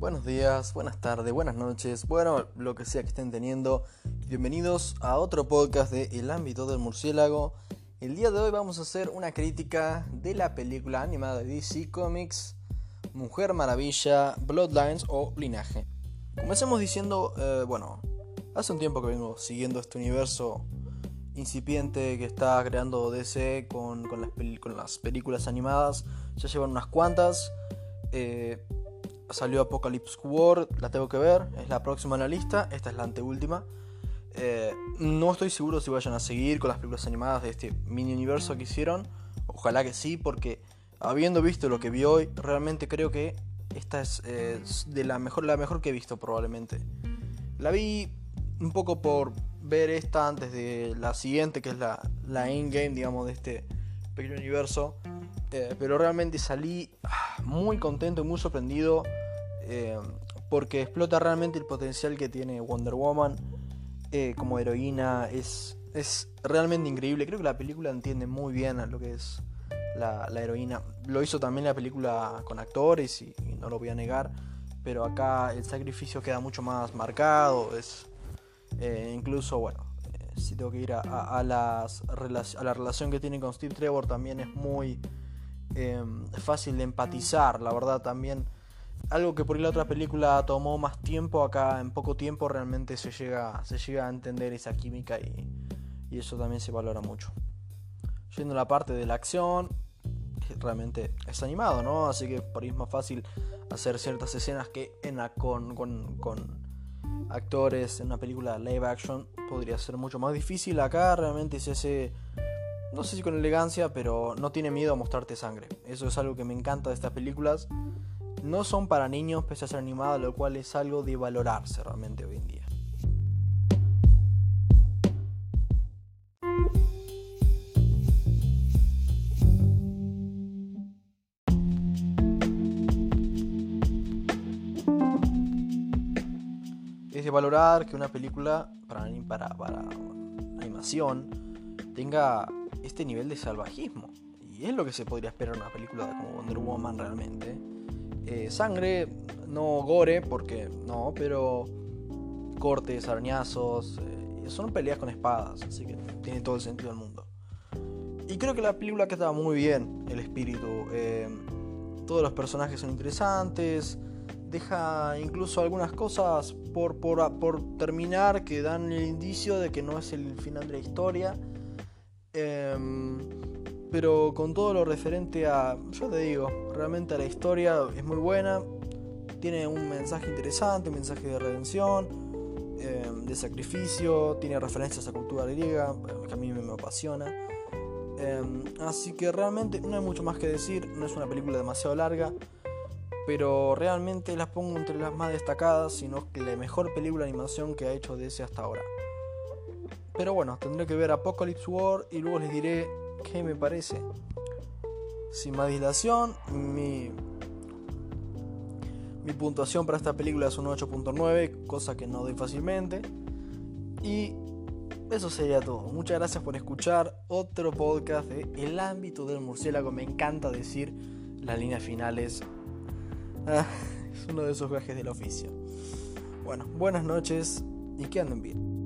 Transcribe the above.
Buenos días, buenas tardes, buenas noches, bueno, lo que sea que estén teniendo. Bienvenidos a otro podcast de El ámbito del murciélago. El día de hoy vamos a hacer una crítica de la película animada de DC Comics Mujer Maravilla, Bloodlines o Linaje. Comencemos diciendo, eh, bueno, hace un tiempo que vengo siguiendo este universo incipiente que está creando DC con, las, con las, películas animadas. Ya llevan unas cuantas. Eh, salió Apocalypse War, la tengo que ver, es la próxima en la lista, esta es la anteúltima. Eh, no estoy seguro si vayan a seguir con las películas animadas de este mini universo que hicieron. Ojalá que sí, porque habiendo visto lo que vi hoy, realmente creo que esta es eh, de la mejor, la mejor que he visto probablemente. La vi un poco por ver esta antes de la siguiente, que es la, la in-game, digamos, de este pequeño universo. Eh, pero realmente salí ah, muy contento y muy sorprendido eh, porque explota realmente el potencial que tiene Wonder Woman eh, como heroína. Es, es realmente increíble. Creo que la película entiende muy bien lo que es la, heroína. Lo hizo también la película con actores y, no lo voy a negar. Pero acá el sacrificio queda mucho más marcado. Es incluso, bueno, si tengo que ir a, a, las, a la relación que tiene con Steve Trevor también es muy Em, fácil de empatizar, la verdad también. Algo que por la otra película tomó más tiempo, acá en poco tiempo realmente se llega, se llega a entender esa química y, y eso también se valora mucho. Yendo a la parte de la acción, realmente es animado, ¿no? Así que por ahí es más fácil hacer ciertas escenas que en la, con, con, con actores en una película live action podría ser mucho más difícil. Acá realmente se hace no sé si con elegancia, pero no tiene miedo a mostrarte sangre. Eso es algo que me encanta de estas películas. No son para niños, pese a ser animadas, lo cual es algo de valorarse realmente hoy en día. Es de valorar que una película para, animación tenga este nivel de salvajismo. Y es lo que se podría esperar en una película como Wonder Woman realmente. Eh, sangre, no gore, porque no, pero cortes, arañazos, eh, son peleas con espadas, así que tiene todo el sentido del mundo. Y creo que la película queda muy bien, el espíritu. Eh, todos los personajes son interesantes, deja incluso algunas cosas por, por, por terminar que dan el indicio de que no es el final de la historia Em, pero con todo lo referente a, yo te digo, realmente la historia es muy buena, tiene un mensaje interesante, un mensaje de redención, em, de sacrificio, tiene referencias a cultura griega, que a mí me, apasiona. Em, así que realmente no hay mucho más que decir, no es una película demasiado larga, pero realmente las pongo entre las más destacadas, sino que la mejor película de animación que ha hecho DC hasta ahora. Pero bueno, tendré que ver Apocalypse War y luego les diré qué me parece. Sin más dilación, mi, mi puntuación para esta película es un 8.9, cosa que no doy fácilmente. Y eso sería todo. Muchas gracias por escuchar otro podcast de El ámbito del murciélago. Me encanta decir las líneas finales. Ah, es uno de esos viajes del oficio. Bueno, buenas noches y que anden bien.